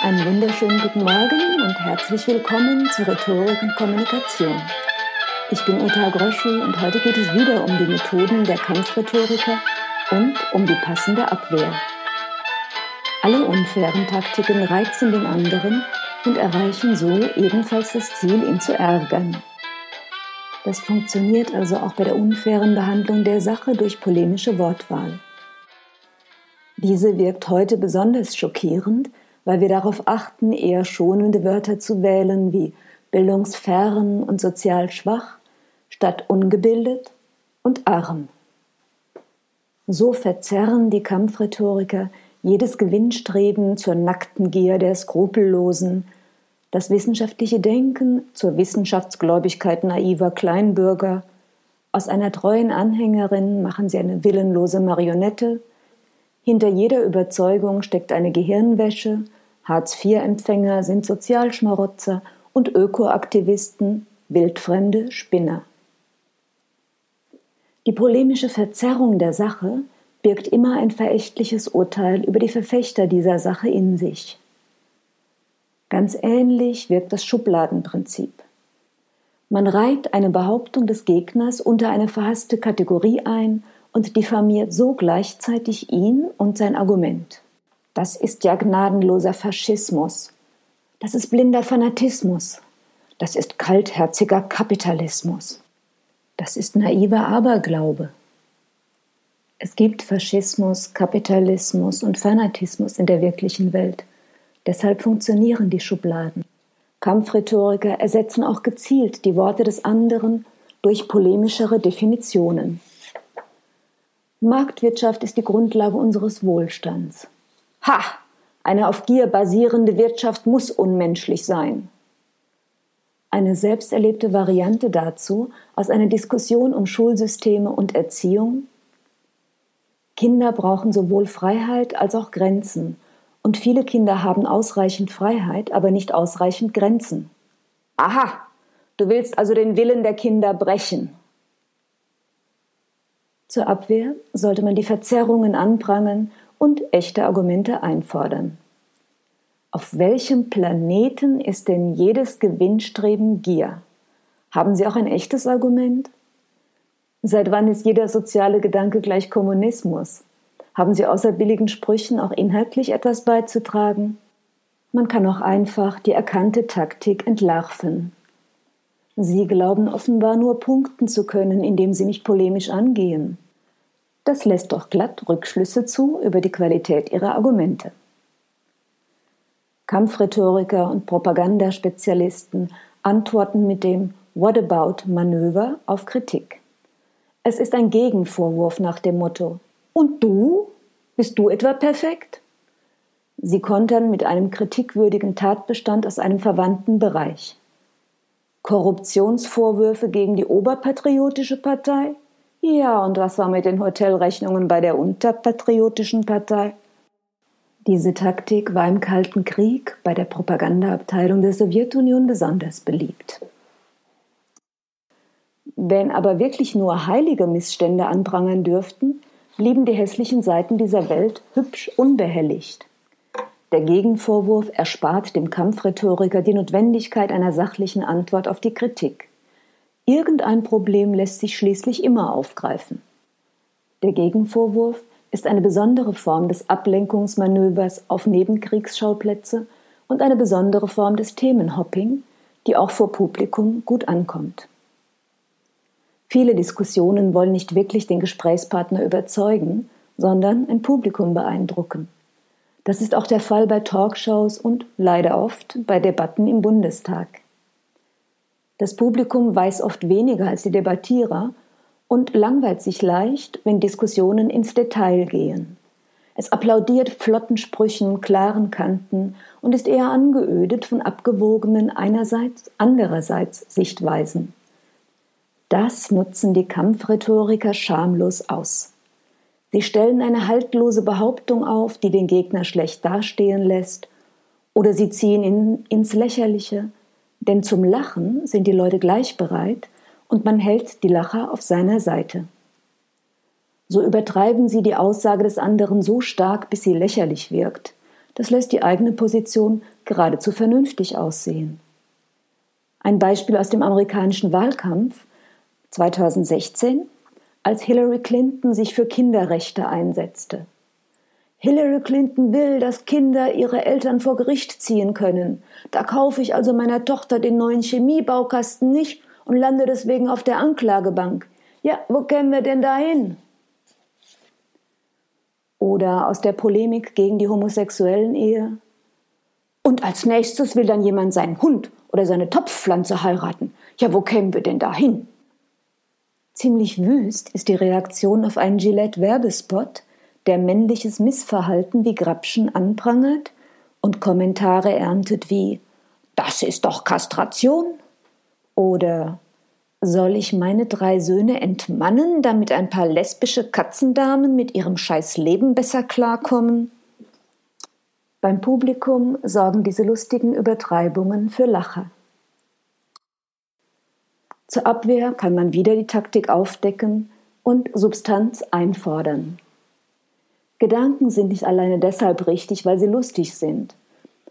Einen wunderschönen guten Morgen und herzlich willkommen zu Rhetorik und Kommunikation. Ich bin Uta Groschi und heute geht es wieder um die Methoden der Kampfrhetoriker und um die passende Abwehr. Alle unfairen Taktiken reizen den anderen und erreichen so ebenfalls das Ziel, ihn zu ärgern. Das funktioniert also auch bei der unfairen Behandlung der Sache durch polemische Wortwahl. Diese wirkt heute besonders schockierend, weil wir darauf achten, eher schonende Wörter zu wählen wie bildungsfern und sozial schwach statt ungebildet und arm. So verzerren die Kampfrhetoriker jedes Gewinnstreben zur nackten Gier der Skrupellosen, das wissenschaftliche Denken zur Wissenschaftsgläubigkeit naiver Kleinbürger, aus einer treuen Anhängerin machen sie eine willenlose Marionette, hinter jeder Überzeugung steckt eine Gehirnwäsche, Hartz-IV-Empfänger sind Sozialschmarotzer und Ökoaktivisten wildfremde Spinner. Die polemische Verzerrung der Sache birgt immer ein verächtliches Urteil über die Verfechter dieser Sache in sich. Ganz ähnlich wirkt das Schubladenprinzip. Man reiht eine Behauptung des Gegners unter eine verhasste Kategorie ein und diffamiert so gleichzeitig ihn und sein Argument. Das ist ja gnadenloser Faschismus. Das ist blinder Fanatismus. Das ist kaltherziger Kapitalismus. Das ist naiver Aberglaube. Es gibt Faschismus, Kapitalismus und Fanatismus in der wirklichen Welt. Deshalb funktionieren die Schubladen. Kampfrhetoriker ersetzen auch gezielt die Worte des anderen durch polemischere Definitionen. Marktwirtschaft ist die Grundlage unseres Wohlstands. Ha! Eine auf Gier basierende Wirtschaft muss unmenschlich sein. Eine selbsterlebte Variante dazu aus einer Diskussion um Schulsysteme und Erziehung. Kinder brauchen sowohl Freiheit als auch Grenzen, und viele Kinder haben ausreichend Freiheit, aber nicht ausreichend Grenzen. Aha, du willst also den Willen der Kinder brechen. Zur Abwehr sollte man die Verzerrungen anprangern und echte Argumente einfordern. Auf welchem Planeten ist denn jedes Gewinnstreben Gier? Haben Sie auch ein echtes Argument? Seit wann ist jeder soziale Gedanke gleich Kommunismus? Haben Sie außer billigen Sprüchen auch inhaltlich etwas beizutragen? Man kann auch einfach die erkannte Taktik entlarven. Sie glauben offenbar nur punkten zu können, indem Sie mich polemisch angehen. Das lässt doch glatt Rückschlüsse zu über die Qualität Ihrer Argumente. Kampfrhetoriker und Propagandaspezialisten antworten mit dem What-about-Manöver auf Kritik. Es ist ein Gegenvorwurf nach dem Motto Und du? Bist du etwa perfekt? Sie kontern mit einem kritikwürdigen Tatbestand aus einem verwandten Bereich. Korruptionsvorwürfe gegen die oberpatriotische Partei? Ja, und was war mit den Hotelrechnungen bei der unterpatriotischen Partei? Diese Taktik war im Kalten Krieg bei der Propagandaabteilung der Sowjetunion besonders beliebt. Wenn aber wirklich nur heilige Missstände anprangern dürften, blieben die hässlichen Seiten dieser Welt hübsch unbehelligt. Der Gegenvorwurf erspart dem Kampfrhetoriker die Notwendigkeit einer sachlichen Antwort auf die Kritik. Irgendein Problem lässt sich schließlich immer aufgreifen. Der Gegenvorwurf ist eine besondere Form des Ablenkungsmanövers auf Nebenkriegsschauplätze und eine besondere Form des Themenhopping, die auch vor Publikum gut ankommt. Viele Diskussionen wollen nicht wirklich den Gesprächspartner überzeugen, sondern ein Publikum beeindrucken. Das ist auch der Fall bei Talkshows und leider oft bei Debatten im Bundestag. Das Publikum weiß oft weniger als die Debattierer und langweilt sich leicht, wenn Diskussionen ins Detail gehen. Es applaudiert flotten Sprüchen, klaren Kanten und ist eher angeödet von abgewogenen einerseits, andererseits Sichtweisen. Das nutzen die Kampfrhetoriker schamlos aus. Sie stellen eine haltlose Behauptung auf, die den Gegner schlecht dastehen lässt, oder sie ziehen ihn ins Lächerliche, denn zum Lachen sind die Leute gleich bereit und man hält die Lacher auf seiner Seite. So übertreiben sie die Aussage des anderen so stark, bis sie lächerlich wirkt, das lässt die eigene Position geradezu vernünftig aussehen. Ein Beispiel aus dem amerikanischen Wahlkampf 2016, als Hillary Clinton sich für Kinderrechte einsetzte. Hillary Clinton will, dass Kinder ihre Eltern vor Gericht ziehen können. Da kaufe ich also meiner Tochter den neuen Chemiebaukasten nicht und lande deswegen auf der Anklagebank. Ja, wo kämen wir denn dahin? Oder aus der Polemik gegen die homosexuellen Ehe. Und als nächstes will dann jemand seinen Hund oder seine Topfpflanze heiraten. Ja, wo kämen wir denn dahin? Ziemlich wüst ist die Reaktion auf einen Gillette-Werbespot, der männliches Missverhalten wie Grapschen anprangert und Kommentare erntet wie Das ist doch Kastration oder Soll ich meine drei Söhne entmannen, damit ein paar lesbische Katzendamen mit ihrem scheiß Leben besser klarkommen? Beim Publikum sorgen diese lustigen Übertreibungen für Lacher. Zur Abwehr kann man wieder die Taktik aufdecken und Substanz einfordern. Gedanken sind nicht alleine deshalb richtig, weil sie lustig sind.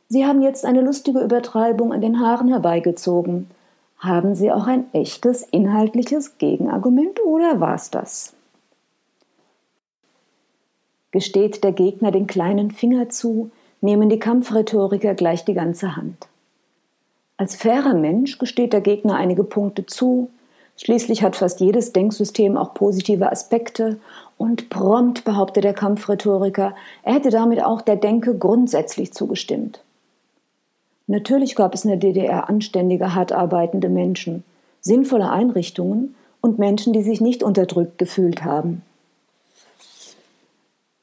Sie haben jetzt eine lustige Übertreibung an den Haaren herbeigezogen. Haben Sie auch ein echtes inhaltliches Gegenargument oder war's das? Gesteht der Gegner den kleinen Finger zu, nehmen die Kampfrhetoriker gleich die ganze Hand. Als fairer Mensch gesteht der Gegner einige Punkte zu, Schließlich hat fast jedes Denksystem auch positive Aspekte und prompt behauptet der Kampfrhetoriker, er hätte damit auch der Denke grundsätzlich zugestimmt. Natürlich gab es in der DDR anständige, hart arbeitende Menschen, sinnvolle Einrichtungen und Menschen, die sich nicht unterdrückt gefühlt haben.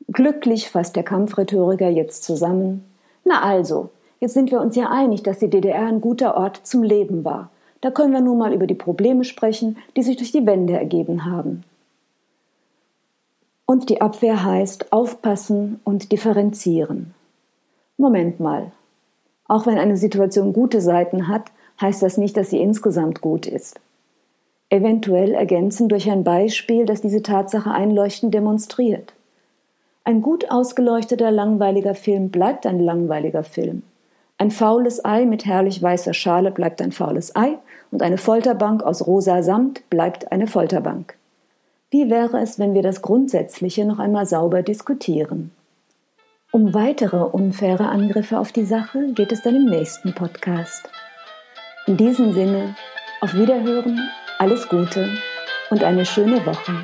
Glücklich fasst der Kampfrhetoriker jetzt zusammen. Na also, jetzt sind wir uns ja einig, dass die DDR ein guter Ort zum Leben war. Da können wir nun mal über die Probleme sprechen, die sich durch die Wende ergeben haben. Und die Abwehr heißt aufpassen und differenzieren. Moment mal. Auch wenn eine Situation gute Seiten hat, heißt das nicht, dass sie insgesamt gut ist. Eventuell ergänzen durch ein Beispiel, das diese Tatsache einleuchtend demonstriert. Ein gut ausgeleuchteter, langweiliger Film bleibt ein langweiliger Film. Ein faules Ei mit herrlich weißer Schale bleibt ein faules Ei und eine Folterbank aus rosa Samt bleibt eine Folterbank. Wie wäre es, wenn wir das Grundsätzliche noch einmal sauber diskutieren? Um weitere unfaire Angriffe auf die Sache geht es dann im nächsten Podcast. In diesem Sinne, auf Wiederhören, alles Gute und eine schöne Woche.